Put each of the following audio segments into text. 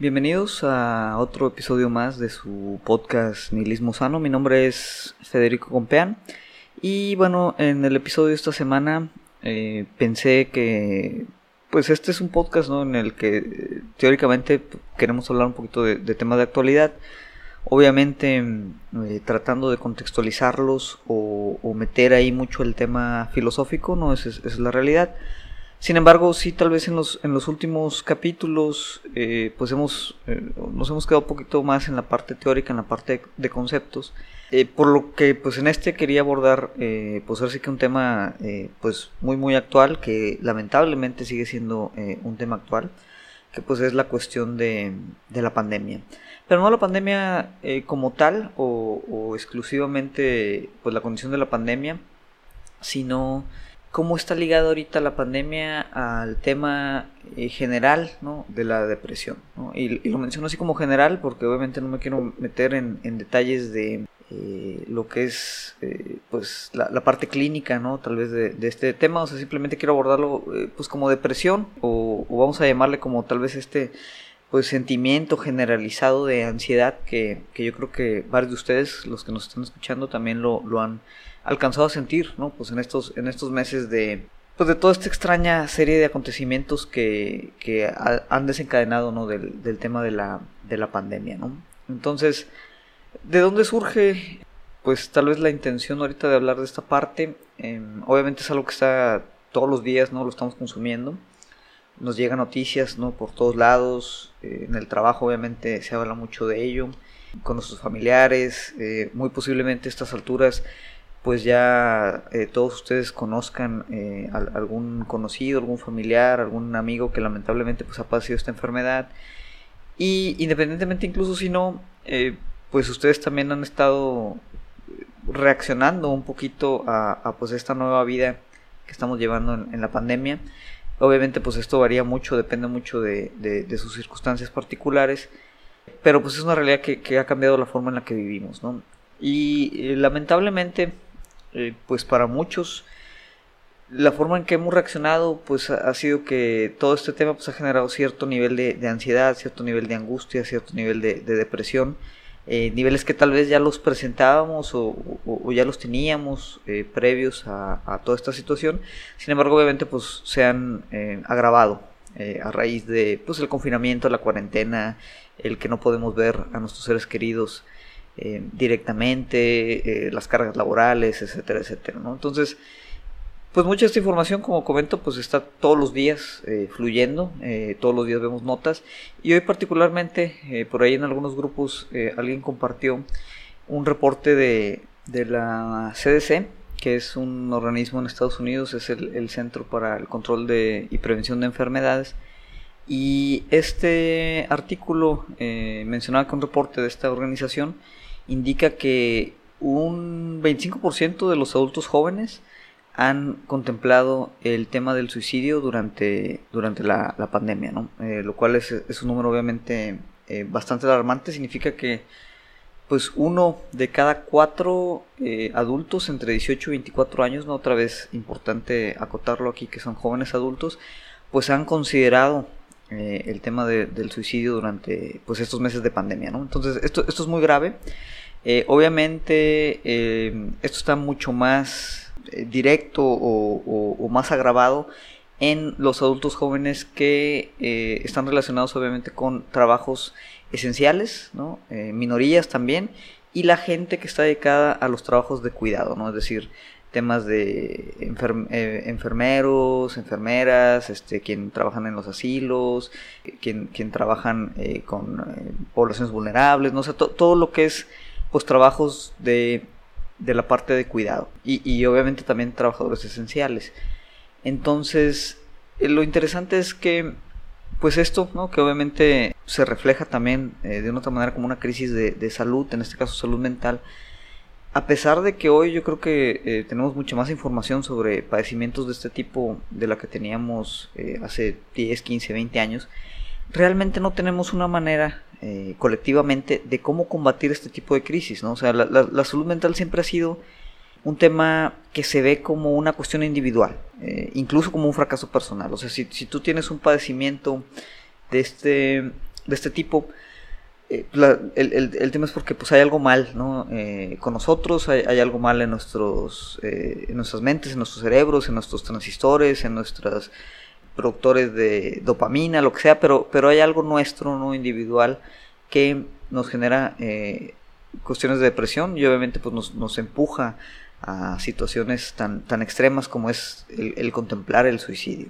Bienvenidos a otro episodio más de su podcast Nihilismo Sano. Mi nombre es Federico Compeán y bueno, en el episodio de esta semana eh, pensé que pues este es un podcast ¿no? en el que eh, teóricamente queremos hablar un poquito de, temas de actualidad. Obviamente eh, tratando de contextualizarlos o, meter ahí mucho el tema filosófico, no esa es la realidad. Sin embargo, sí, tal vez en los, en los últimos capítulos, eh, pues hemos, eh, nos hemos quedado un poquito más en la parte teórica, en la parte de, conceptos. Eh, por lo que, pues en este quería abordar, pues ahora sí que un tema, pues muy, muy actual, que lamentablemente sigue siendo un tema actual, que pues es la cuestión de, de la pandemia. Pero no la pandemia como tal, o, o exclusivamente, pues la condición de la pandemia, sino cómo está ligado ahorita la pandemia al tema eh, general ¿no? de la depresión. ¿no? Y, lo menciono así como general porque obviamente no me quiero meter en, detalles de eh, lo que es eh, pues la, parte clínica no tal vez de, este tema o sea simplemente quiero abordarlo pues como depresión o, vamos a llamarle como tal vez este pues sentimiento generalizado de ansiedad que, que yo creo que varios de ustedes los que nos están escuchando también lo, lo han alcanzado a sentir, ¿no? Pues en estos, en estos meses de, pues de toda esta extraña serie de acontecimientos que, que han desencadenado, ¿no? Del, del, tema de la, de la pandemia, ¿no? Entonces, ¿de dónde surge? Pues tal vez la intención ahorita de hablar de esta parte, em, obviamente es algo que está todos los días, ¿no? Lo estamos consumiendo. Nos llegan noticias, ¿no? Por todos lados. Eh, en el trabajo, obviamente, se habla mucho de ello. Con nuestros familiares. Eh, muy posiblemente a estas alturas pues ya eh, todos ustedes conozcan eh, algún conocido, algún familiar, algún amigo que lamentablemente pues ha padecido esta enfermedad. Y independientemente incluso si no, eh, pues ustedes también han estado reaccionando un poquito a, pues esta nueva vida que estamos llevando en, la pandemia. Obviamente pues esto varía mucho, depende mucho de, sus circunstancias particulares, pero pues es una realidad que, que, ha cambiado la forma en la que vivimos, ¿no? Y lamentablemente eh, pues para muchos. La forma en que hemos reaccionado pues ha sido que todo este tema pues ha generado cierto nivel de, ansiedad, cierto nivel de angustia, cierto nivel de, depresión, eh, niveles que tal vez ya los presentábamos o, ya los teníamos eh, previos a, toda esta situación, sin embargo obviamente pues se han agravado a raíz de pues el confinamiento, la cuarentena, el que no podemos ver a nuestros seres queridos eh, directamente, eh, las cargas laborales, etcétera, etcétera. Entonces, pues mucha esta información, como comento, pues está todos los días eh, fluyendo, todos los días vemos notas y hoy particularmente, por ahí en algunos grupos, alguien compartió un reporte de, de, la CDC, que es un organismo en Estados Unidos, es el, el Centro para el Control de, y Prevención de Enfermedades, y este artículo mencionaba que un reporte de esta organización indica que un 25% de los adultos jóvenes han contemplado el tema del suicidio durante, durante la, pandemia, ¿no? Eh, lo cual es, un número obviamente eh, bastante alarmante, significa que pues uno de cada cuatro eh, adultos entre 18 y 24 años, ¿no? otra vez importante acotarlo aquí que son jóvenes adultos, pues han considerado el tema del suicidio durante pues estos meses de pandemia, ¿no? Entonces esto, esto es muy grave. Eh, obviamente eh, esto está mucho más eh, directo o, más agravado en los adultos jóvenes que están relacionados obviamente con trabajos esenciales, ¿no? minorías también, y la gente que está dedicada a los trabajos de cuidado, ¿no? es decir, temas de enfermeros, enfermeras, este, quien trabajan en los asilos, quien, quien trabajan con poblaciones vulnerables, no sé, todo lo que es pues trabajos de, de la parte de cuidado y, y, obviamente también trabajadores esenciales. Entonces, eh, lo interesante es que pues esto, ¿no? que obviamente se refleja también eh, de una otra manera como una crisis de, de, salud, en este caso salud mental, a pesar de que hoy yo creo que eh, tenemos mucha más información sobre padecimientos de este tipo de la que teníamos hace 10, 15, 20 años, realmente no tenemos una manera eh, colectivamente de cómo combatir este tipo de crisis, ¿no? O sea, la, salud mental siempre ha sido un tema que se ve como una cuestión individual, eh, incluso como un fracaso personal. O sea, si, tú tienes un padecimiento de este, de este tipo, eh, el, tema es porque pues hay algo mal ¿no? Eh, con nosotros, hay, algo mal en, nuestros, eh, nuestras mentes, en nuestros cerebros, en nuestros transistores, en nuestros productores de dopamina, lo que sea, pero, pero hay algo nuestro, no individual, que nos genera cuestiones de depresión y obviamente pues nos, nos empuja a situaciones tan, tan extremas como es el, contemplar el suicidio.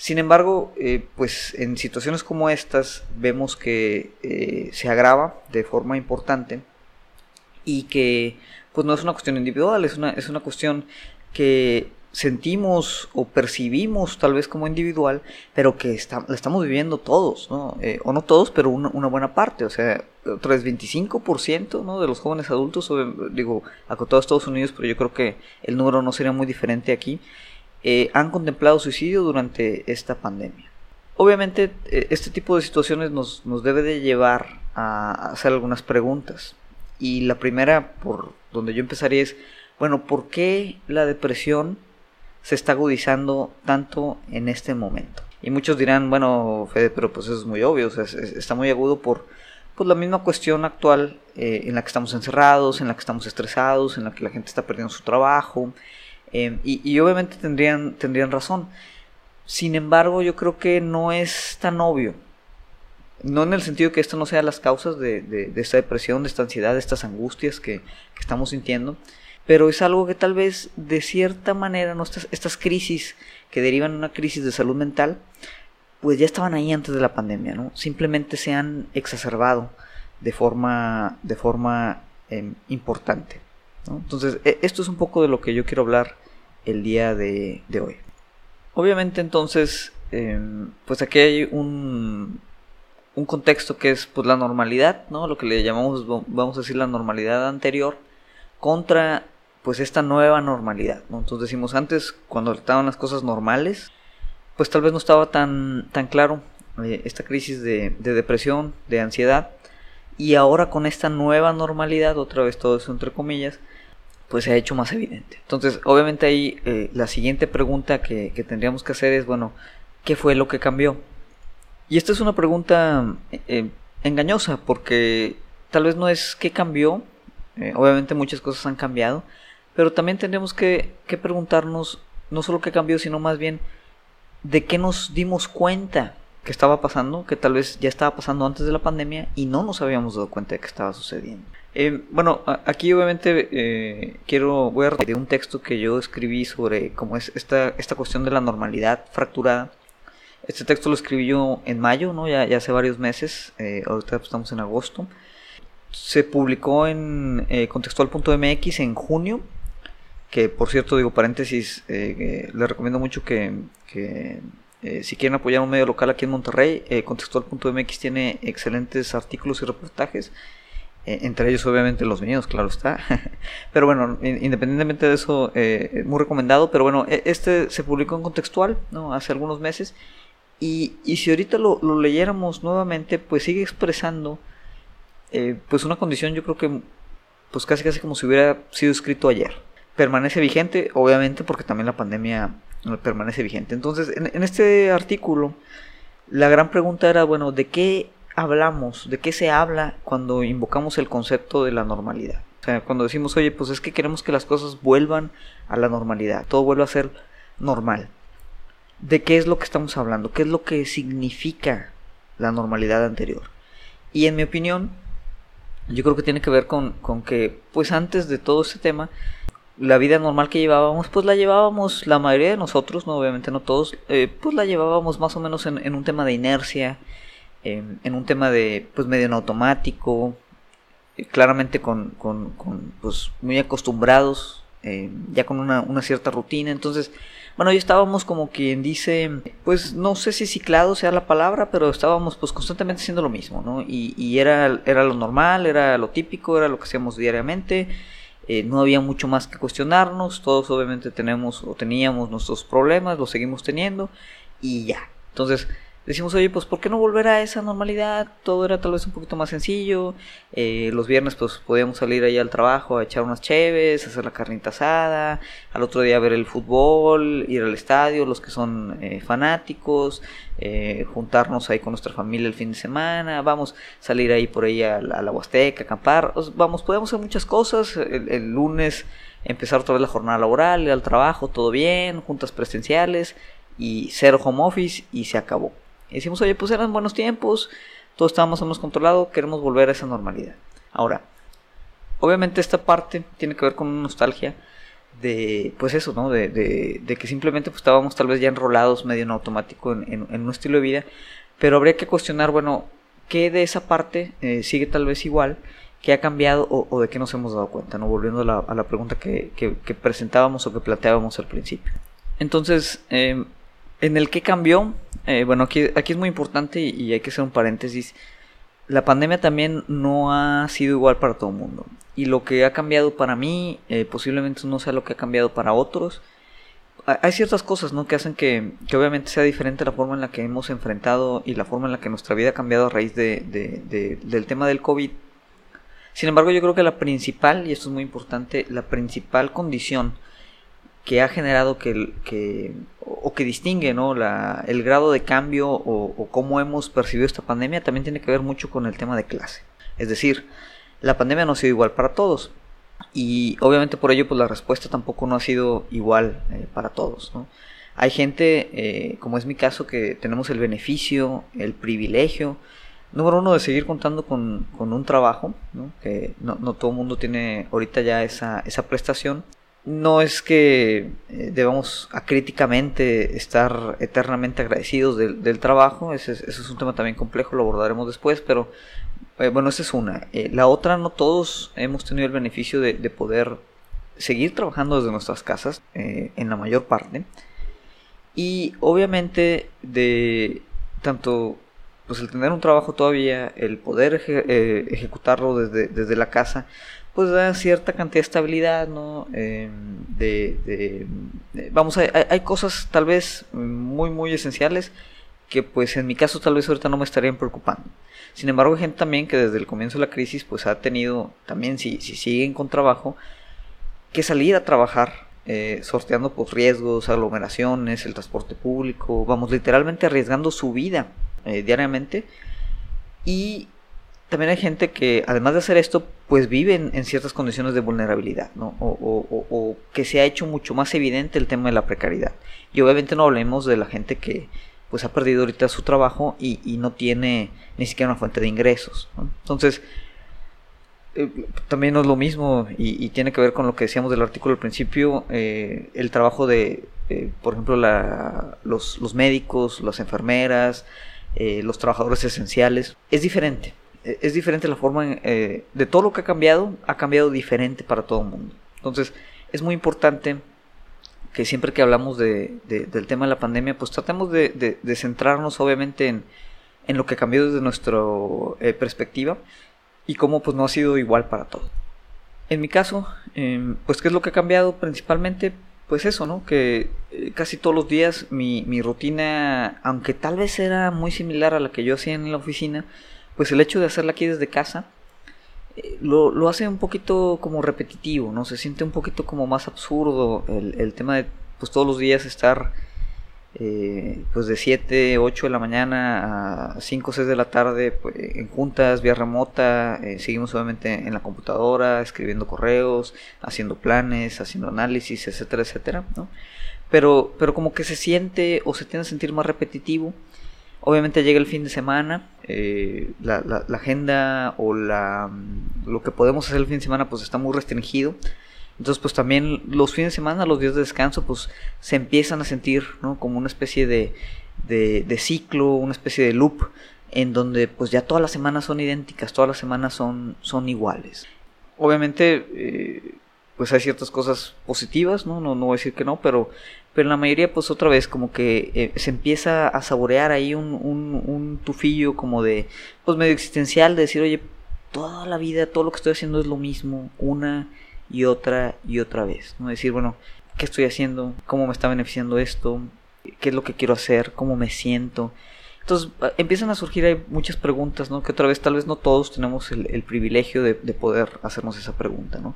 Sin embargo, eh, pues en situaciones como estas vemos que eh, se agrava de forma importante y que pues no es una cuestión individual, es una, es una cuestión que sentimos o percibimos tal vez como individual, pero que la estamos viviendo todos, ¿no? Eh, o no todos, pero una, buena parte, o sea, otra vez 25% ¿no? de los jóvenes adultos, digo, acotado a Estados Unidos, pero yo creo que el número no sería muy diferente aquí, eh, han contemplado suicidio durante esta pandemia. Obviamente eh, este tipo de situaciones nos, debe de llevar a hacer algunas preguntas. Y la primera, por donde yo empezaría es, bueno, ¿por qué la depresión se está agudizando tanto en este momento? Y muchos dirán, bueno, Fede, pero pues eso es muy obvio, está muy agudo por pues, la misma cuestión actual eh, en la que estamos encerrados, en la que estamos estresados, en la que la gente está perdiendo su trabajo, Em, y, obviamente tendrían, tendrían razón. Sin embargo, yo creo que no es tan obvio. No en el sentido que esto no sea las causas de, esta depresión, de esta ansiedad, de estas angustias que, estamos sintiendo, pero es algo que tal vez de cierta manera ¿no? estas, estas crisis que derivan de una crisis de salud mental, pues ya estaban ahí antes de la pandemia, ¿no? Simplemente se han exacerbado de forma, de forma em, importante. Entonces, e, esto es un poco de lo que yo quiero hablar el día de, hoy. Obviamente entonces, em, pues aquí hay un, un contexto que es pues la normalidad, ¿no? Lo que le llamamos, vamos a decir, la normalidad anterior contra pues esta nueva normalidad, ¿no? Entonces decimos antes, cuando estaban las cosas normales, pues tal vez no estaba tan, tan claro eh, esta crisis de, de depresión, de ansiedad, y ahora con esta nueva normalidad, otra vez todo eso entre comillas, pues se ha hecho más evidente. Entonces, obviamente ahí eh, la siguiente pregunta que, tendríamos que hacer es, bueno, ¿qué fue lo que cambió? Y esta es una pregunta eh, engañosa porque tal vez no es qué cambió, eh, obviamente muchas cosas han cambiado, pero también tendríamos que, que preguntarnos no solo qué cambió, sino más bien de qué nos dimos cuenta que estaba pasando, que tal vez ya estaba pasando antes de la pandemia y no nos habíamos dado cuenta de que estaba sucediendo. Eh, bueno, aquí obviamente eh, quiero, voy a repetir un texto que yo escribí sobre cómo es esta, esta cuestión de la normalidad fracturada. Este texto lo escribí yo en mayo, ¿no? ya, ya hace varios meses, eh, ahorita estamos en agosto. Se publicó en contextual.mx en junio, que por cierto, digo paréntesis, les recomiendo mucho que si quieren apoyar un medio local aquí en Monterrey, contextual.mx tiene excelentes artículos y reportajes eh, entre ellos obviamente los míos, claro está. pero bueno, independientemente de eso, eh, muy recomendado. Pero bueno, e, este se publicó en contextual, ¿no? Hace algunos meses. Y, y si ahorita lo, lo, leyéramos nuevamente, pues sigue expresando eh, pues una condición yo creo que pues casi casi como si hubiera sido escrito ayer. Permanece vigente, obviamente, porque también la pandemia permanece vigente. Entonces, en, este artículo, la gran pregunta era, bueno, ¿de qué hablamos, de qué se habla cuando invocamos el concepto de la normalidad. O sea, cuando decimos, oye, pues es que queremos que las cosas vuelvan a la normalidad, todo vuelva a ser normal. ¿De qué es lo que estamos hablando? ¿Qué es lo que significa la normalidad anterior? Y en mi opinión, yo creo que tiene que ver con, que, pues antes de todo este tema, la vida normal que llevábamos, pues la llevábamos, la mayoría de nosotros, no obviamente no todos, eh, pues la llevábamos más o menos en un tema de inercia, en un tema de pues medio en automático, eh, claramente con, con, pues muy acostumbrados, eh, ya con una, una, cierta rutina, entonces, bueno, ya estábamos como quien dice, pues no sé si ciclado sea la palabra, pero estábamos pues constantemente haciendo lo mismo, ¿no? Y, y era, era lo normal, era lo típico, era lo que hacíamos diariamente, eh, no había mucho más que cuestionarnos, todos obviamente tenemos o teníamos nuestros problemas, los seguimos teniendo, y ya. Entonces, decimos, oye, pues ¿por qué no volver a esa normalidad? Todo era tal vez un poquito más sencillo. Eh, los viernes pues podíamos salir ahí al trabajo a echar unas cheves, hacer la carnita asada, al otro día ver el fútbol, ir al estadio, los que son eh, fanáticos, eh, juntarnos ahí con nuestra familia el fin de semana, vamos, salir ahí por ahí a, la Huasteca, acampar, vamos, podemos hacer muchas cosas. El, lunes empezar otra vez la jornada laboral, ir al trabajo, todo bien, juntas presenciales y cero home office y se acabó. Y decimos, oye, pues eran buenos tiempos, todo estábamos más controlado, queremos volver a esa normalidad. Ahora, obviamente esta parte tiene que ver con una nostalgia de, pues eso, ¿no? De, de, que simplemente pues, estábamos tal vez ya enrolados medio en automático en, en, un estilo de vida, pero habría que cuestionar, bueno, ¿qué de esa parte eh, sigue tal vez igual? ¿Qué ha cambiado o, de qué nos hemos dado cuenta? ¿no? Volviendo a la, pregunta que, que, presentábamos o que planteábamos al principio. Entonces, eh, en el que cambió, eh, bueno, aquí, aquí es muy importante y, hay que hacer un paréntesis. La pandemia también no ha sido igual para todo el mundo. Y lo que ha cambiado para mí, eh, posiblemente no sea lo que ha cambiado para otros. Hay ciertas cosas ¿no? que hacen que, que, obviamente sea diferente la forma en la que hemos enfrentado y la forma en la que nuestra vida ha cambiado a raíz de, de, del tema del COVID. Sin embargo, yo creo que la principal, y esto es muy importante, la principal condición que ha generado que, o que distingue ¿no? la, el grado de cambio o, cómo hemos percibido esta pandemia también tiene que ver mucho con el tema de clase. Es decir, la pandemia no ha sido igual para todos. Y obviamente por ello pues la respuesta tampoco no ha sido igual eh, para todos. ¿no? Hay gente, eh, como es mi caso, que tenemos el beneficio, el privilegio, número uno, de seguir contando con, con un trabajo, ¿no? que no, no, todo el mundo tiene ahorita ya esa, esa prestación no es que eh, debamos acríticamente estar eternamente agradecidos del, trabajo, ese, es un tema también complejo, lo abordaremos después, pero eh, bueno, esa es una. Eh, la otra, no todos hemos tenido el beneficio de, poder seguir trabajando desde nuestras casas, en la mayor parte, y obviamente de tanto pues el tener un trabajo todavía, el poder ejecutarlo desde, desde la casa, pues da cierta cantidad de estabilidad, ¿no? Em, de, vamos, hay, hay, cosas tal vez muy, muy esenciales que pues en mi caso tal vez ahorita no me estarían preocupando. Sin embargo, hay gente también que desde el comienzo de la crisis pues ha tenido, también si, si siguen con trabajo, que salir a trabajar eh, sorteando pues riesgos, aglomeraciones, el transporte público, vamos, literalmente arriesgando su vida eh, diariamente y también hay gente que, además de hacer esto, pues viven en ciertas condiciones de vulnerabilidad, ¿no? O, que se ha hecho mucho más evidente el tema de la precariedad. Y obviamente no hablemos de la gente que pues ha perdido ahorita su trabajo y, no tiene ni siquiera una fuente de ingresos. Entonces, eh, también no es lo mismo y, tiene que ver con lo que decíamos del artículo al principio, eh, el trabajo de, eh, por ejemplo, la, los, médicos, las enfermeras, los trabajadores esenciales, es diferente es diferente la forma eh, de todo lo que ha cambiado, ha cambiado diferente para todo el mundo. Entonces, es muy importante que siempre que hablamos de, del tema de la pandemia, pues tratemos de, centrarnos obviamente en, en, lo que cambió desde nuestra eh, perspectiva y cómo pues no ha sido igual para todos. En mi caso, em, pues qué es lo que ha cambiado principalmente, pues eso, ¿no? Que eh, casi todos los días mi, mi rutina, aunque tal vez era muy similar a la que yo hacía en la oficina, pues el hecho de hacerla aquí desde casa eh, lo, hace un poquito como repetitivo, ¿no? Se siente un poquito como más absurdo el, tema de pues todos los días estar eh, pues de 7, 8 de la mañana a 5 o 6 de la tarde pues, en juntas, vía remota, eh, seguimos obviamente en la computadora, escribiendo correos, haciendo planes, haciendo análisis, etcétera, etcétera, ¿no? Pero, pero como que se siente o se tiende a sentir más repetitivo Obviamente llega el fin de semana, eh, la, agenda o la, mm, lo que podemos hacer el fin de semana pues está muy restringido. Entonces pues también los fines de semana, los días de descanso pues se empiezan a sentir ¿no? como una especie de, de, ciclo, una especie de loop en donde pues ya todas las semanas son idénticas, todas las semanas son, son iguales. Obviamente eh, pues hay ciertas cosas positivas, ¿no? No, no voy a decir que no, pero pero la mayoría pues otra vez como que eh, se empieza a saborear ahí un, un, tufillo como de pues medio existencial de decir oye toda la vida todo lo que estoy haciendo es lo mismo una y otra y otra vez no decir bueno qué estoy haciendo cómo me está beneficiando esto qué es lo que quiero hacer cómo me siento Entonces empiezan a surgir ahí muchas preguntas, ¿no? Que otra vez tal vez no todos tenemos el, privilegio de, poder hacernos esa pregunta, ¿no?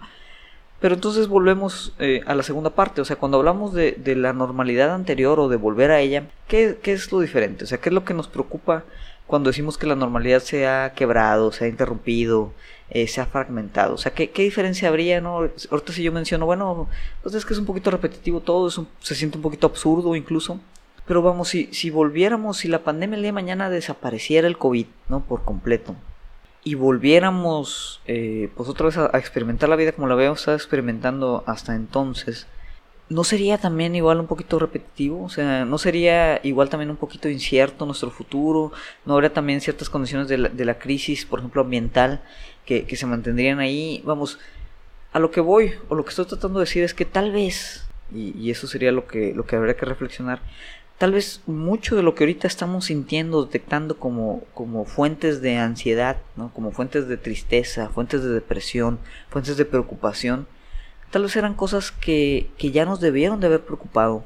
Pero entonces volvemos eh, a la segunda parte, o sea, cuando hablamos de, la normalidad anterior o de volver a ella, ¿qué, ¿qué, es lo diferente? O sea, ¿qué es lo que nos preocupa cuando decimos que la normalidad se ha quebrado, se ha interrumpido, eh, se ha fragmentado? O sea, ¿qué, ¿qué, diferencia habría, no? Ahorita si yo menciono, bueno, pues es que es un poquito repetitivo todo, se siente un poquito absurdo incluso. Pero vamos, si, si volviéramos, si la pandemia el día de mañana desapareciera el COVID, ¿no? Por completo. Y volviéramos, eh, pues otra vez a, experimentar la vida como la habíamos estado experimentando hasta entonces, ¿no sería también igual un poquito repetitivo? O sea, ¿no sería igual también un poquito incierto nuestro futuro? ¿No habría también ciertas condiciones de la, de crisis, por ejemplo, ambiental, que, que se mantendrían ahí? Vamos, a lo que voy, o lo que estoy tratando de decir es que tal vez, y, y eso sería lo que, lo que habría que reflexionar, tal vez mucho de lo que ahorita estamos sintiendo, detectando como, como fuentes de ansiedad, ¿no? como fuentes de tristeza, fuentes de depresión, fuentes de preocupación, tal vez eran cosas que, que ya nos debieron de haber preocupado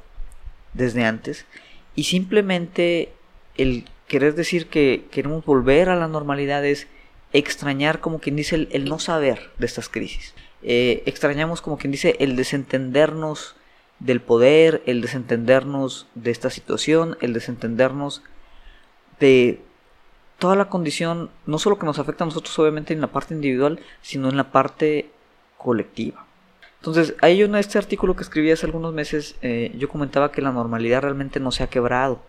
desde antes y simplemente el querer decir que queremos volver a la normalidad es extrañar como quien dice el, no saber de estas crisis. Eh, extrañamos como quien dice el desentendernos del poder, el desentendernos de esta situación, el desentendernos de toda la condición, no solo que nos afecta a nosotros obviamente en la parte individual, sino en la parte colectiva. Entonces, ahí yo en este artículo que escribí hace algunos meses, eh, yo comentaba que la normalidad realmente no se ha quebrado,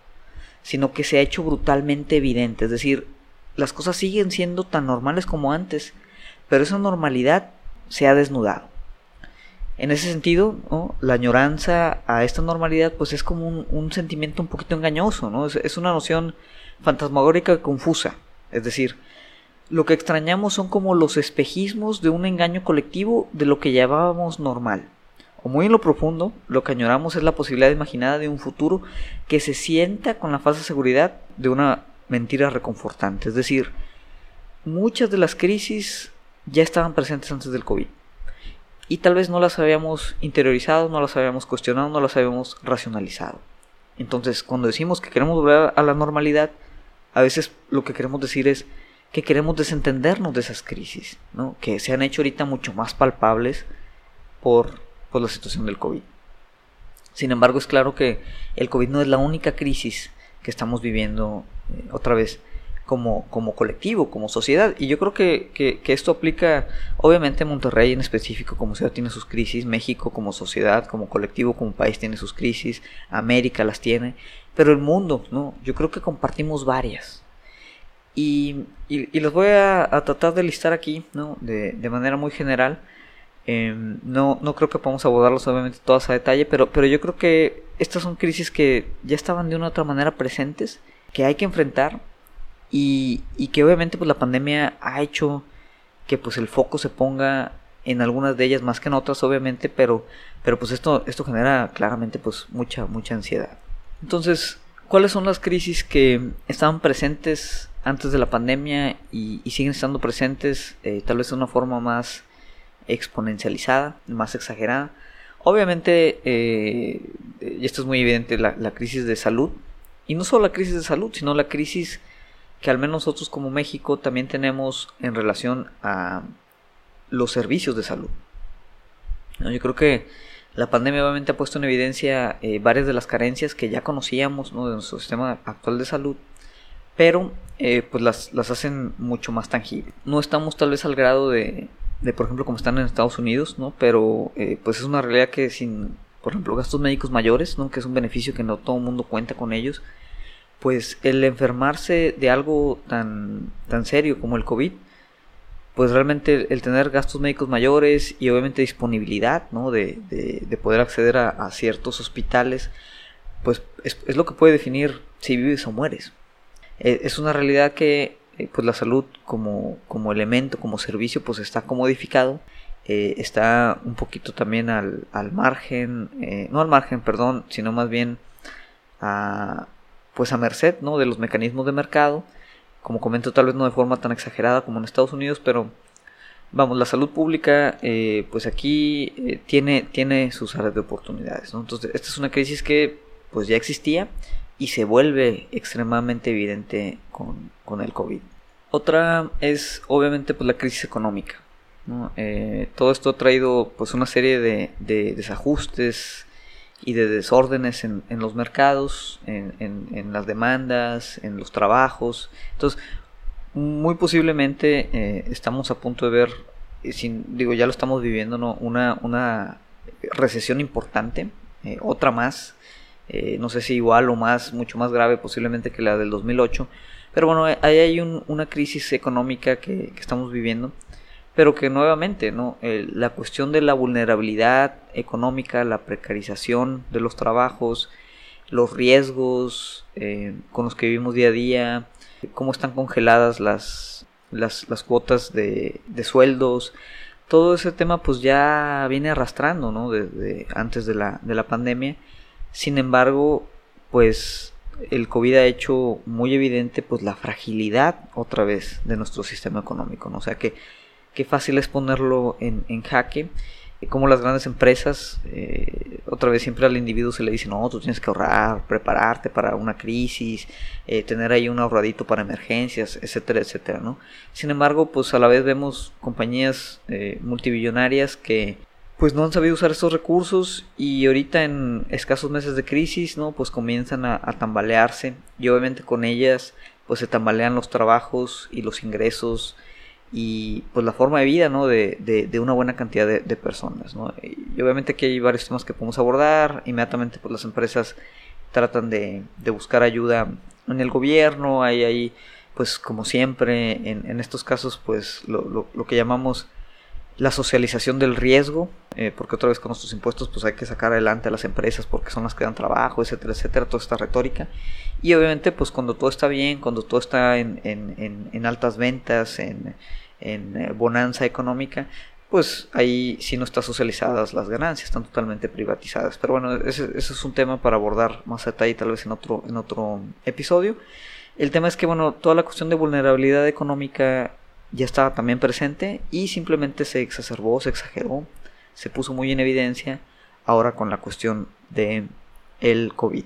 sino que se ha hecho brutalmente evidente. Es decir, las cosas siguen siendo tan normales como antes, pero esa normalidad se ha desnudado. En ese sentido, la añoranza a esta normalidad pues es como un, sentimiento un poquito engañoso, ¿no? Es, una noción fantasmagórica y confusa. Es decir, lo que extrañamos son como los espejismos de un engaño colectivo de lo que llamábamos normal. O muy en lo profundo, lo que añoramos es la posibilidad imaginada de un futuro que se sienta con la falsa seguridad de una mentira reconfortante. Es decir, muchas de las crisis ya estaban presentes antes del COVID y tal vez no las habíamos interiorizado, no las habíamos cuestionado, no las habíamos racionalizado. Entonces, cuando decimos que queremos volver a la normalidad, a veces lo que queremos decir es que queremos desentendernos de esas crisis, ¿no? que se han hecho ahorita mucho más palpables por, por la situación del COVID. Sin embargo, es claro que el COVID no es la única crisis que estamos viviendo eh, otra vez como, como colectivo, como sociedad. Y yo creo que, que, esto aplica, obviamente, a Monterrey en específico, como ciudad tiene sus crisis, México como sociedad, como colectivo, como país tiene sus crisis, América las tiene, pero el mundo, ¿no? Yo creo que compartimos varias. Y, y, los voy a, tratar de listar aquí, ¿no? De, de manera muy general. Em, no, no creo que podamos abordarlos obviamente todas a detalle, pero, pero yo creo que estas son crisis que ya estaban de una u otra manera presentes, que hay que enfrentar, y, que obviamente pues la pandemia ha hecho que pues el foco se ponga en algunas de ellas más que en otras obviamente pero pero pues esto esto genera claramente pues mucha mucha ansiedad. Entonces cuáles son las crisis que estaban presentes antes de la pandemia y, siguen estando presentes eh, tal vez de una forma más exponencializada más exagerada obviamente eh, y esto es muy evidente la, la crisis de salud y no solo la crisis de salud sino la crisis que al menos nosotros como México también tenemos en relación a los servicios de salud. Yo creo que la pandemia obviamente ha puesto en evidencia eh, varias de las carencias que ya conocíamos de nuestro sistema actual de salud, pero eh, pues las, las, hacen mucho más tangibles. No estamos tal vez al grado de, de por ejemplo, como están en Estados Unidos, ¿no? pero eh, pues es una realidad que sin, por ejemplo, gastos médicos mayores, ¿no? que es un beneficio que no todo el mundo cuenta con ellos, pues el enfermarse de algo tan, tan serio como el COVID, pues realmente el tener gastos médicos mayores y obviamente disponibilidad ¿no? de, de, poder acceder a, ciertos hospitales, pues es, lo que puede definir si vives o mueres. E, es una realidad que eh, pues la salud como, como elemento, como servicio, pues está comodificado, eh, está un poquito también al, al margen, eh, no al margen, perdón, sino más bien a, pues a merced ¿no? de los mecanismos de mercado, como comento tal vez no de forma tan exagerada como en Estados Unidos, pero vamos, la salud pública eh, pues aquí eh, tiene, tiene sus áreas de oportunidades. Entonces esta es una crisis que pues ya existía, y se vuelve extremadamente evidente con, con el COVID. Otra es obviamente pues la crisis económica. Eh, todo esto ha traído pues una serie de, desajustes y de desórdenes en, los mercados, en, las demandas, en los trabajos. Entonces, muy posiblemente eh, estamos a punto de ver, sin, digo, ya lo estamos viviendo, ¿no? una, una recesión importante, eh, otra más, no sé si igual o más, mucho más grave posiblemente que la del 2008. Pero bueno, ahí hay una crisis económica que, que estamos viviendo pero que nuevamente no la cuestión de la vulnerabilidad económica la precarización de los trabajos los riesgos eh, con los que vivimos día a día cómo están congeladas las las, cuotas de, sueldos todo ese tema pues ya viene arrastrando no desde antes de la, de la pandemia. Sin embargo pues el COVID ha hecho muy evidente pues la fragilidad otra vez de nuestro sistema económico, ¿no? Sea que qué fácil es ponerlo en, en jaque. Como las grandes empresas, eh, otra vez siempre al individuo se le dice, no, tú tienes que ahorrar, prepararte para una crisis, eh, tener ahí un ahorradito para emergencias, etcétera, etcétera, ¿no? Sin embargo, pues a la vez vemos compañías eh, multibillonarias que pues no han sabido usar estos recursos y ahorita en escasos meses de crisis, ¿no? Pues comienzan a, a tambalearse y obviamente con ellas pues se tambalean los trabajos y los ingresos y pues la forma de vida ¿no? de, de, una buena cantidad de, personas. ¿no? Y obviamente aquí hay varios temas que podemos abordar. Inmediatamente pues las empresas tratan de, de buscar ayuda en el gobierno. Hay ahí pues como siempre en, en estos casos pues lo, lo, lo, que llamamos la socialización del riesgo, eh, porque otra vez con nuestros impuestos pues hay que sacar adelante a las empresas porque son las que dan trabajo, etcétera, etcétera, toda esta retórica. Y obviamente pues cuando todo está bien, cuando todo está en, en, en, altas ventas, en, eh, bonanza económica, pues ahí sí no están socializadas las ganancias, están totalmente privatizadas. Pero bueno, ese, ese es un tema para abordar más detalle tal vez en otro, en otro episodio. El tema es que, bueno, toda la cuestión de vulnerabilidad económica ya estaba también presente y simplemente se exacerbó, se exageró, se puso muy en evidencia ahora con la cuestión de el COVID.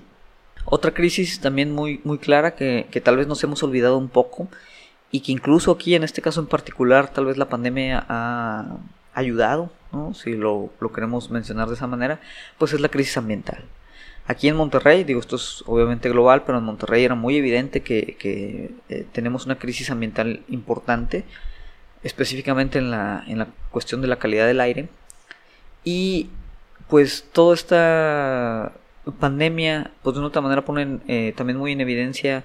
Otra crisis también muy, muy clara que, tal vez nos hemos olvidado un poco y que incluso aquí en este caso en particular tal vez la pandemia ha ayudado, si lo, lo queremos mencionar de esa manera, pues es la crisis ambiental. Aquí en Monterrey, digo, esto es obviamente global, pero en Monterrey era muy evidente que, eh, tenemos una crisis ambiental importante, específicamente en la, en la cuestión de la calidad del aire. Y pues toda esta pandemia, pues de una otra manera ponen eh, también muy en evidencia,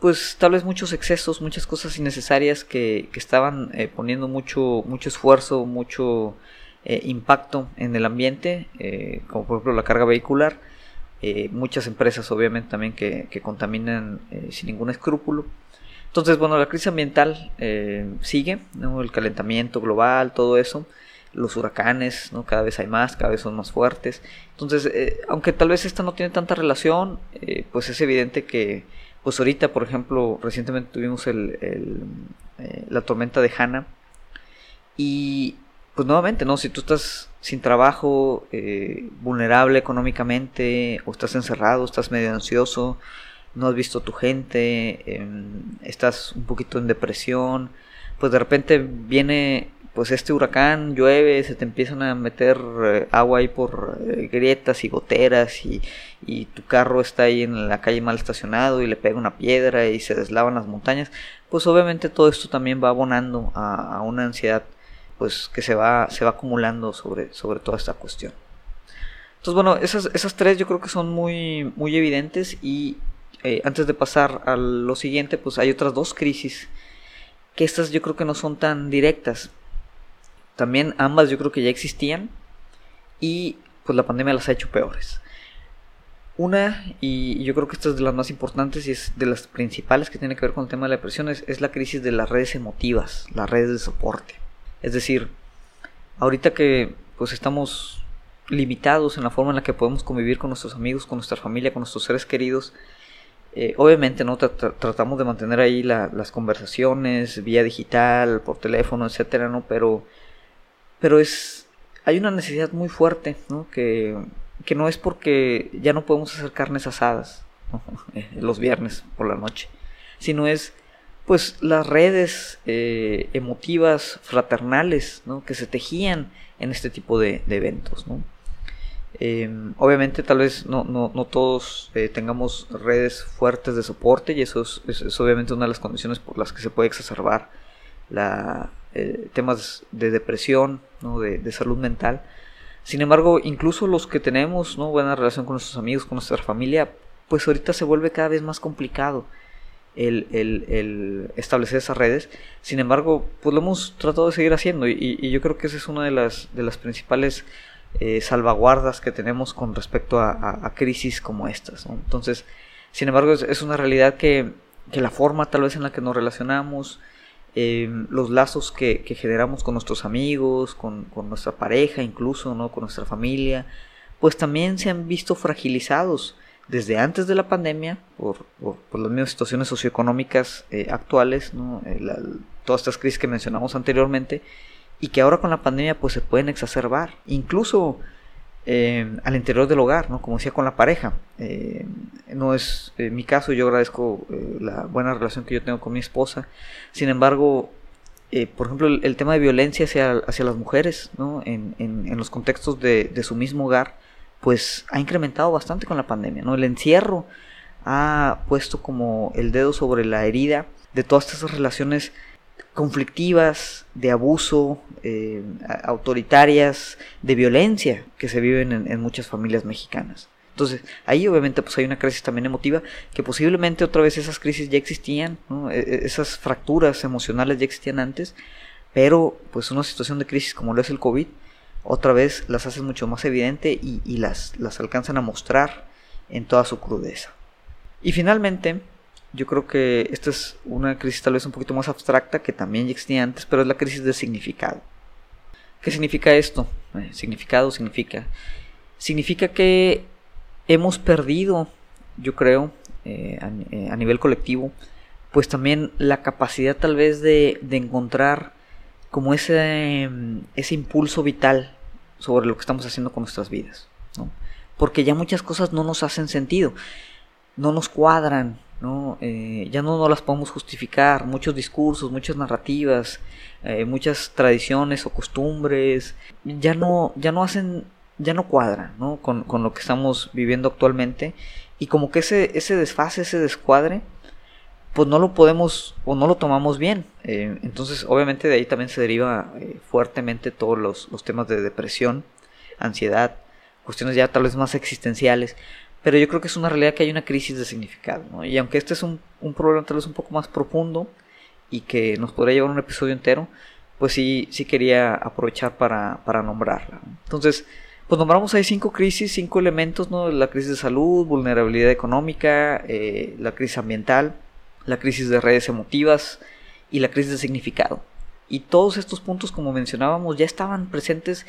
pues tal vez muchos excesos, muchas cosas innecesarias que, que estaban eh, poniendo mucho, mucho esfuerzo, mucho impacto en el ambiente, como por ejemplo la carga vehicular eh, muchas empresas obviamente también que, contaminan eh, sin ningún escrúpulo. Entonces, bueno, la crisis ambiental eh, sigue, el calentamiento global, todo eso, los huracanes, ¿no? cada vez hay más, cada vez son más fuertes. Entonces, aunque tal vez esta no tiene tanta relación, pues es evidente que, pues ahorita, por ejemplo, recientemente tuvimos el, la tormenta de Hanna y pues nuevamente, ¿no? Si tú estás sin trabajo, eh, vulnerable económicamente, o estás encerrado, estás medio ansioso, no has visto tu gente, em, estás un poquito en depresión, pues de repente viene pues este huracán, llueve, se te empiezan a meter eh, agua ahí por eh, grietas y goteras y, y, tu carro está ahí en la calle mal estacionado y le pega una piedra y se deslavan las montañas, pues obviamente todo esto también va abonando a una ansiedad pues que se va, se va acumulando sobre, sobre toda esta cuestión. Entonces, bueno, esas, esas tres yo creo que son muy, muy evidentes y eh, antes de pasar a lo siguiente, pues hay otras dos crisis que estas yo creo que no son tan directas. También ambas yo creo que ya existían y pues la pandemia las ha hecho peores. Una, y yo creo que esta es de las más importantes y es de las principales que tiene que ver con el tema de la depresión, es, es la crisis de las redes emotivas, las redes de soporte. Es decir, ahorita que pues estamos limitados en la forma en la que podemos convivir con nuestros amigos, con nuestra familia, con nuestros seres queridos, eh, obviamente no tratamos de mantener ahí las conversaciones vía digital, por teléfono, etcétera, ¿no? Pero, pero es hay una necesidad muy fuerte, ¿no? Que, que no es porque ya no podemos hacer carnes asadas, los viernes por la noche, sino es pues las redes eh, emotivas fraternales ¿no? que se tejían en este tipo de, eventos. Em, obviamente tal vez no, no, no todos eh, tengamos redes fuertes de soporte y eso es, obviamente una de las condiciones por las que se puede exacerbar la, eh, temas de depresión, de, salud mental. Sin embargo, incluso los que tenemos ¿no? buena relación con nuestros amigos, con nuestra familia, pues ahorita se vuelve cada vez más complicado el, establecer esas redes. Sin embargo, pues lo hemos tratado de seguir haciendo y, yo creo que esa es una de las, de las principales eh, salvaguardas que tenemos con respecto a, crisis como estas. Entonces, sin embargo, es, una realidad que, la forma tal vez en la que nos relacionamos, eh, los lazos que, generamos con nuestros amigos, con, con, nuestra pareja incluso, ¿no? con nuestra familia, pues también se han visto fragilizados desde antes de la pandemia, por, las mismas situaciones socioeconómicas eh, actuales, eh, todas estas crisis que mencionamos anteriormente, y que ahora con la pandemia pues se pueden exacerbar, incluso eh, al interior del hogar, como decía con la pareja. no es mi caso, yo agradezco la buena relación que yo tengo con mi esposa, sin embargo, por ejemplo, el, tema de violencia hacia, hacia las mujeres, en, los contextos de su mismo hogar, pues ha incrementado bastante con la pandemia, ¿no? El encierro ha puesto como el dedo sobre la herida de todas estas relaciones conflictivas, de abuso, eh, autoritarias, de violencia que se viven en, muchas familias mexicanas. Entonces, ahí obviamente pues hay una crisis también emotiva, que posiblemente otra vez esas crisis ya existían, e, e, esas fracturas emocionales ya existían antes, pero pues una situación de crisis como lo es el COVID, otra vez las hacen mucho más evidente y, las, las alcanzan a mostrar en toda su crudeza. Y finalmente, yo creo que esta es una crisis tal vez un poquito más abstracta que también ya existía antes, pero es la crisis de significado. ¿Qué significa esto? Eh, significado significa. Significa que hemos perdido, yo creo, eh, eh, a, nivel colectivo, pues también la capacidad tal vez de, de encontrar como ese, ese impulso vital sobre lo que estamos haciendo con nuestras vidas. Porque ya muchas cosas no nos hacen sentido, no nos cuadran, ¿no? Eh, ya no nos las podemos justificar, muchos discursos, muchas narrativas, eh, muchas tradiciones o costumbres, ya no, ya no hacen, ya no cuadran ¿no? Con, con, lo que estamos viviendo actualmente y como que ese, ese desfase, ese descuadre, pues no lo podemos o no lo tomamos bien. Eh, entonces, obviamente de ahí también se deriva eh, fuertemente todos los, temas de depresión, ansiedad, cuestiones ya tal vez más existenciales. Pero yo creo que es una realidad que hay una crisis de significado. Y aunque este es un, problema tal vez un poco más profundo y que nos podría llevar un episodio entero, pues sí, sí quería aprovechar para, para nombrarla. Entonces, pues nombramos ahí cinco crisis, cinco elementos, ¿no? La crisis de salud, vulnerabilidad económica, eh, la crisis ambiental, la crisis de redes emotivas y la crisis de significado. Y todos estos puntos, como mencionábamos, ya estaban presentes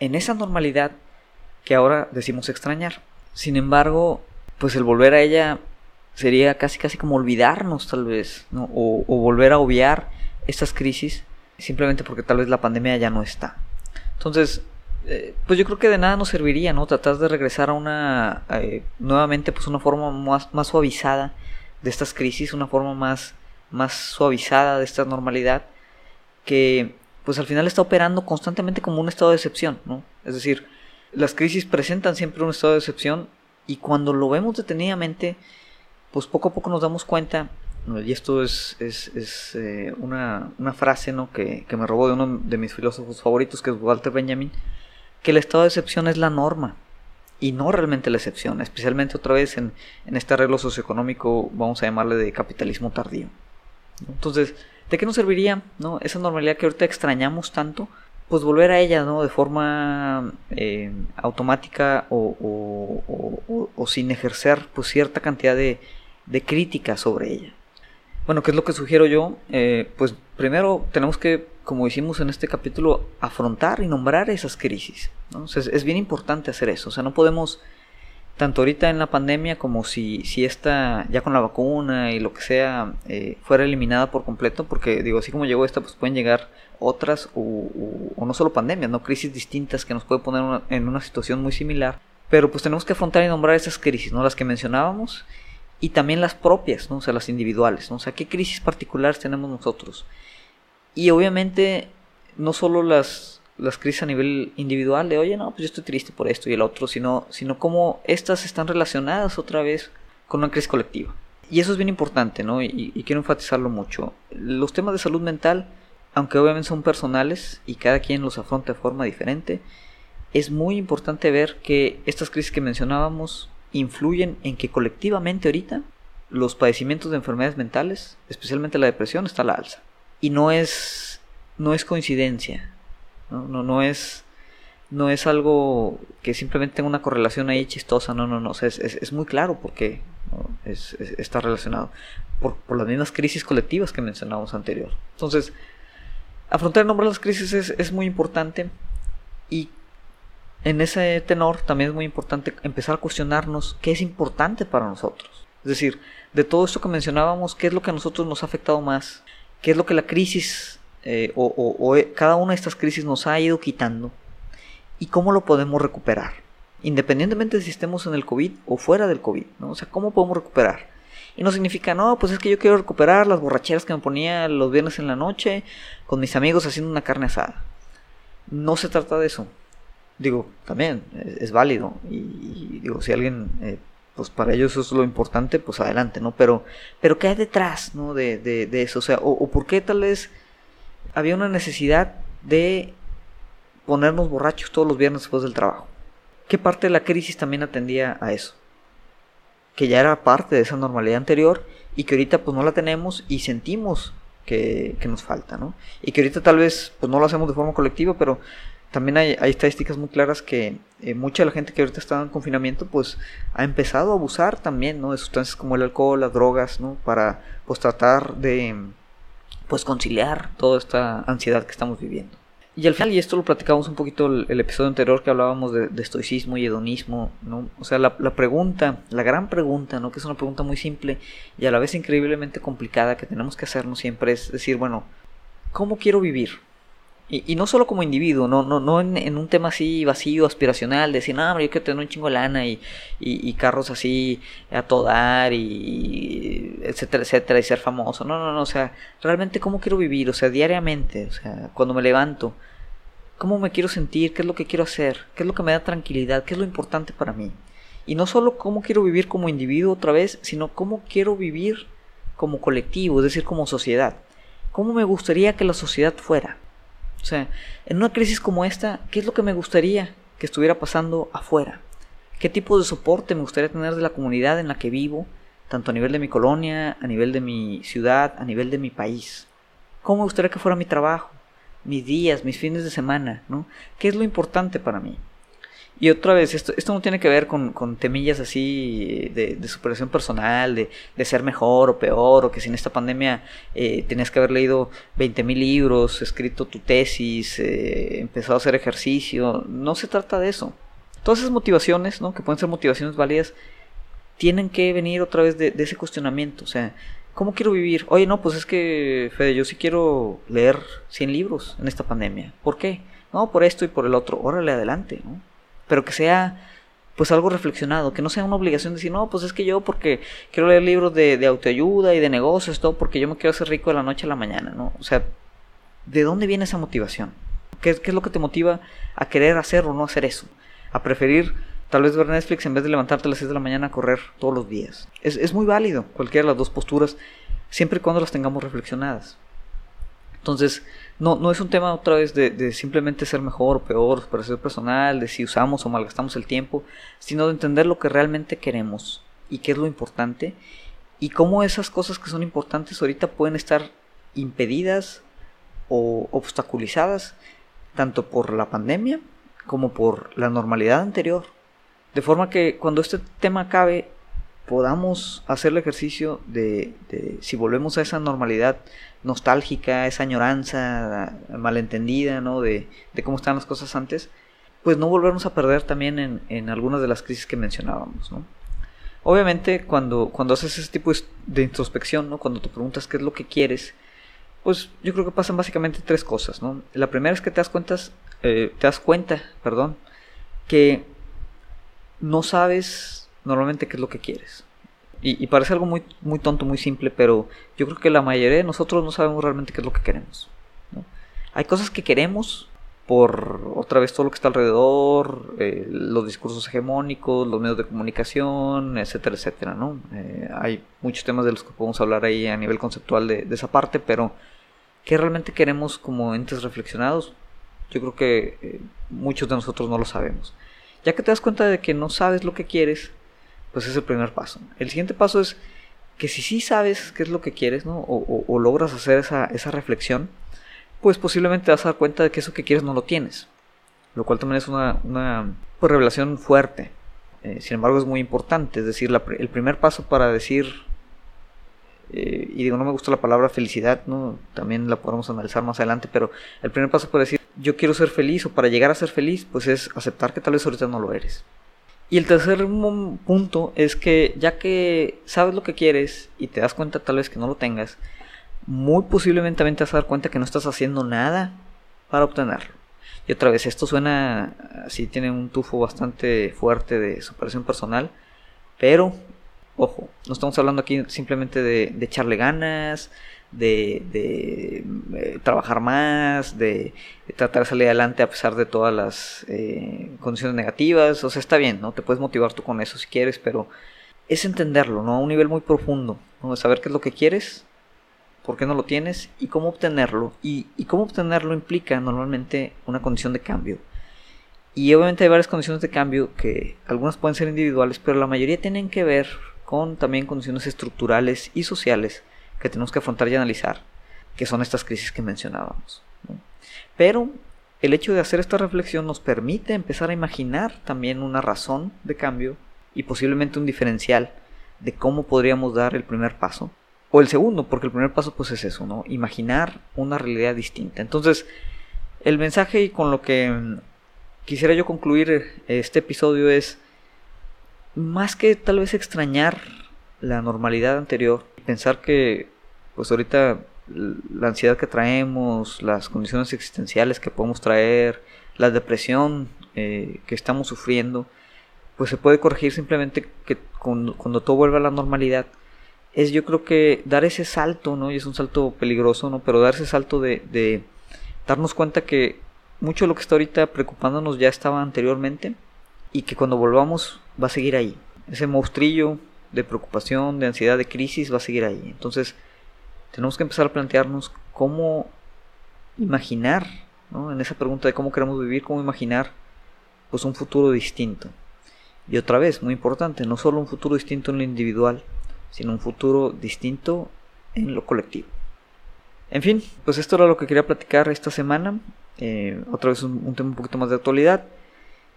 en esa normalidad que ahora decimos extrañar. Sin embargo, pues el volver a ella sería casi casi como olvidarnos tal vez, o, volver a obviar estas crisis simplemente porque tal vez la pandemia ya no está. Entonces, eh, pues yo creo que de nada nos serviría, ¿no? Tratar de regresar a una, eh, nuevamente, pues una forma más, más suavizada de estas crisis, una forma más, más suavizada de esta normalidad, que pues al final está operando constantemente como un estado de excepción, ¿no? Es decir, las crisis presentan siempre un estado de excepción y cuando lo vemos detenidamente, pues poco a poco nos damos cuenta, y esto es, es, eh, una, una, frase ¿no? que, que me robó de uno de mis filósofos favoritos, que es Walter Benjamin, que el estado de excepción es la norma y no realmente la excepción, especialmente otra vez en, este arreglo socioeconómico, vamos a llamarle de capitalismo tardío. Entonces, ¿de qué nos serviría ¿no? esa normalidad que ahorita extrañamos tanto? Pues volver a ella ¿no? de forma eh, automática o, sin ejercer pues, cierta cantidad de, de crítica sobre ella. Bueno, ¿qué es lo que sugiero yo? Eh, pues primero tenemos que, como hicimos en este capítulo, afrontar y nombrar esas crisis. es, bien importante hacer eso. O sea, no podemos, tanto ahorita en la pandemia como si, si esta, ya con la vacuna y lo que sea, eh, fuera eliminada por completo, porque digo, así como llegó esta, pues pueden llegar otras o, no solo pandemias, ¿no? Crisis distintas que nos puede poner en una situación muy similar. Pero pues tenemos que afrontar y nombrar esas crisis, ¿no? Las que mencionábamos y también las propias, ¿no? o sea, las individuales, ¿no? o sea, qué crisis particulares tenemos nosotros. Y obviamente no solo las, las crisis a nivel individual de, oye, no, pues yo estoy triste por esto y el otro, sino, sino cómo estas están relacionadas otra vez con una crisis colectiva. Y eso es bien importante, ¿no? Y, quiero enfatizarlo mucho. Los temas de salud mental, aunque obviamente son personales y cada quien los afronta de forma diferente, es muy importante ver que estas crisis que mencionábamos influyen en que colectivamente ahorita los padecimientos de enfermedades mentales, especialmente la depresión, está a la alza. Y no es, no es coincidencia, no, no, no es no es algo que simplemente tenga una correlación ahí chistosa, no, no, no, es, es, muy claro porque es, está relacionado por, por, las mismas crisis colectivas que mencionamos anterior. Entonces, afrontar el nombre de las crisis es, es muy importante y en ese tenor también es muy importante empezar a cuestionarnos qué es importante para nosotros. Es decir, de todo esto que mencionábamos, qué es lo que a nosotros nos ha afectado más, qué es lo que la crisis eh, o, eh, cada una de estas crisis nos ha ido quitando y cómo lo podemos recuperar. Independientemente de si estemos en el COVID o fuera del COVID, ¿no? O sea, ¿cómo podemos recuperar? Y no significa, no, pues es que yo quiero recuperar las borracheras que me ponía los viernes en la noche con mis amigos haciendo una carne asada. No se trata de eso digo, también es, válido. Y, digo, si alguien, eh, pues para ellos eso es lo importante, pues adelante, ¿no? Pero, pero ¿qué hay detrás, ¿no? De, de, eso, o sea, o, por qué tal vez había una necesidad de ponernos borrachos todos los viernes después del trabajo. ¿Qué parte de la crisis también atendía a eso? Que ya era parte de esa normalidad anterior y que ahorita pues no la tenemos y sentimos que, que, nos falta, ¿no? Y que ahorita tal vez pues no lo hacemos de forma colectiva, pero también hay, estadísticas muy claras que eh, mucha de la gente que ahorita está en confinamiento pues ha empezado a abusar también ¿no? de sustancias como el alcohol, las drogas, ¿no? para pues tratar de pues conciliar toda esta ansiedad que estamos viviendo. Y al final, y esto lo platicamos un poquito el, episodio anterior que hablábamos de, estoicismo y hedonismo, ¿no? O sea, la, la, pregunta, la gran pregunta, ¿no? Que es una pregunta muy simple y a la vez increíblemente complicada que tenemos que hacernos siempre es decir, bueno, ¿cómo quiero vivir? Y, no solo como individuo, no, no, no en, un tema así vacío, aspiracional, de decir, no, yo quiero tener un chingo de lana y, y, carros así a todo dar y etcétera, etcétera, y ser famoso. No, no, no, o sea, realmente cómo quiero vivir, o sea, diariamente, o sea, cuando me levanto, cómo me quiero sentir, qué es lo que quiero hacer, qué es lo que me da tranquilidad, qué es lo importante para mí. Y no solo cómo quiero vivir como individuo otra vez, sino cómo quiero vivir como colectivo, es decir, como sociedad. ¿Cómo me gustaría que la sociedad fuera? O sea, en una crisis como esta, ¿qué es lo que me gustaría que estuviera pasando afuera? ¿Qué tipo de soporte me gustaría tener de la comunidad en la que vivo, tanto a nivel de mi colonia, a nivel de mi ciudad, a nivel de mi país? ¿Cómo me gustaría que fuera mi trabajo, mis días, mis fines de semana? ¿no? ¿Qué es lo importante para mí? Y otra vez, esto, esto no tiene que ver con, con temillas así de, de superación personal, de, de, ser mejor o peor, o que si en esta pandemia eh, tenías que haber leído 20.000 libros, escrito tu tesis, eh, empezado a hacer ejercicio. No se trata de eso. Todas esas motivaciones, ¿no? que pueden ser motivaciones válidas, tienen que venir otra vez de, de ese cuestionamiento. O sea, ¿cómo quiero vivir? Oye, no, pues es que, Fede, yo sí quiero leer 100 libros en esta pandemia. ¿Por qué? No, por esto y por el otro. Órale, adelante, ¿no? Pero que sea pues algo reflexionado, que no sea una obligación de decir, no, pues es que yo porque quiero leer libros de, de autoayuda y de negocios, todo porque yo me quiero hacer rico de la noche a la mañana, ¿no? O sea, ¿de dónde viene esa motivación? ¿Qué, qué es lo que te motiva a querer hacer o no hacer eso? A preferir tal vez ver Netflix en vez de levantarte a las 6 de la mañana a correr todos los días. Es, es muy válido cualquiera de las dos posturas, siempre y cuando las tengamos reflexionadas. Entonces, no, no es un tema otra vez de, simplemente ser mejor o peor, para ser personal, de si usamos o malgastamos el tiempo, sino de entender lo que realmente queremos y qué es lo importante y cómo esas cosas que son importantes ahorita pueden estar impedidas o obstaculizadas tanto por la pandemia como por la normalidad anterior. De forma que cuando este tema acabe podamos hacer el ejercicio de, si volvemos a esa normalidad nostálgica, esa añoranza malentendida, ¿no? De, cómo están las cosas antes, pues no volvernos a perder también en, algunas de las crisis que mencionábamos. Obviamente cuando, cuando haces ese tipo de introspección, ¿no? Cuando te preguntas qué es lo que quieres, pues yo creo que pasan básicamente tres cosas, ¿no? La primera es que te das cuenta, eh, te das cuenta, perdón, que no sabes normalmente qué es lo que quieres. Y, parece algo muy, muy tonto, muy simple, pero yo creo que la mayoría de nosotros no sabemos realmente qué es lo que queremos. Hay cosas que queremos por otra vez todo lo que está alrededor, eh, los discursos hegemónicos, los medios de comunicación, etcétera, etcétera, ¿no? Eh, hay muchos temas de los que podemos hablar ahí a nivel conceptual de, esa parte, pero ¿qué realmente queremos como entes reflexionados? Yo creo que eh, muchos de nosotros no lo sabemos. Ya que te das cuenta de que no sabes lo que quieres, pues es el primer paso. El siguiente paso es que si sí sabes qué es lo que quieres, ¿no? O, logras hacer esa, esa reflexión, pues posiblemente te vas a dar cuenta de que eso que quieres no lo tienes. Lo cual también es una, una pues, revelación fuerte. Eh, sin embargo, es muy importante. Es decir, el primer paso para decir, eh, y digo, no me gusta la palabra felicidad, ¿no? también la podemos analizar más adelante, pero el primer paso para decir, yo quiero ser feliz o para llegar a ser feliz, pues es aceptar que tal vez ahorita no lo eres. Y el tercer punto es que ya que sabes lo que quieres y te das cuenta tal vez que no lo tengas, muy posiblemente te vas a dar cuenta que no estás haciendo nada para obtenerlo. Y otra vez, esto suena así, tiene un tufo bastante fuerte de superación personal, pero, ojo, no estamos hablando aquí simplemente de, echarle ganas, de, eh, trabajar más, de, tratar de salir adelante a pesar de todas las eh, condiciones negativas. O sea, está bien, ¿no? Te puedes motivar tú con eso si quieres, pero es entenderlo, ¿no? A un nivel muy profundo. Saber qué es lo que quieres por qué no lo tienes y cómo obtenerlo. Y, cómo obtenerlo implica normalmente una condición de cambio. Y obviamente hay varias condiciones de cambio que algunas pueden ser individuales, pero la mayoría tienen que ver con también condiciones estructurales y sociales que tenemos que afrontar y analizar, que son estas crisis que mencionábamos. Pero el hecho de hacer esta reflexión nos permite empezar a imaginar también una razón de cambio y posiblemente un diferencial de cómo podríamos dar el primer paso o el segundo, porque el primer paso pues es eso, ¿no? Imaginar una realidad distinta. Entonces, el mensaje y con lo que mm, quisiera yo concluir este episodio es, más que tal vez extrañar la normalidad anterior, pensar que pues ahorita la ansiedad que traemos, las condiciones existenciales que podemos traer, la depresión eh, que estamos sufriendo, pues se puede corregir simplemente que cuando, cuando todo vuelva a la normalidad, es yo creo que dar ese salto, ¿no? Y es un salto peligroso, ¿no? Pero dar ese salto de, de darnos cuenta que mucho de lo que está ahorita preocupándonos ya estaba anteriormente y que cuando volvamos va a seguir ahí. Ese monstrillo de preocupación, de ansiedad, de crisis va a seguir ahí. Entonces tenemos que empezar a plantearnos cómo imaginar, ¿no? En esa pregunta de cómo queremos vivir, cómo imaginar pues un futuro distinto. Y otra vez, muy importante, no solo un futuro distinto en lo individual, sino un futuro distinto en lo colectivo. En fin, pues esto era lo que quería platicar esta semana. Eh, otra vez un, tema un poquito más de actualidad.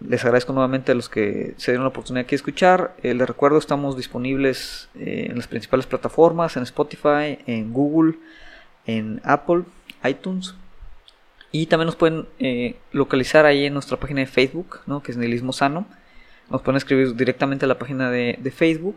Les agradezco nuevamente a los que se dieron la oportunidad de escuchar. Eh, les recuerdo, estamos disponibles eh, en las principales plataformas, en Spotify, en Google, en Apple, iTunes. Y también nos pueden localizar ahí en nuestra página de Facebook, ¿no? que es Nihilismo Sano. Nos pueden escribir directamente a la página de, Facebook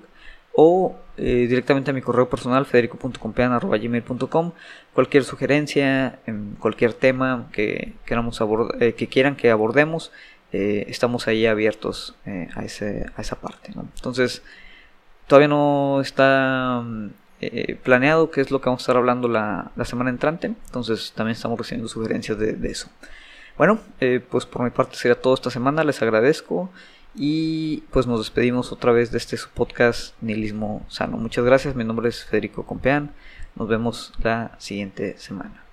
o eh, directamente a mi correo personal federico.compean.gmail.com cualquier sugerencia, en cualquier tema que, queramos eh, que quieran que abordemos, eh, estamos ahí abiertos a, ese, a esa parte. Entonces, todavía no está planeado qué es lo que vamos a estar hablando la, semana entrante, entonces también estamos recibiendo sugerencias de, de eso. Bueno, pues por mi parte sería todo esta semana, les agradezco. Y pues nos despedimos otra vez de este su podcast Nihilismo Sano. Muchas gracias, mi nombre es Federico Compeán. Nos vemos la siguiente semana.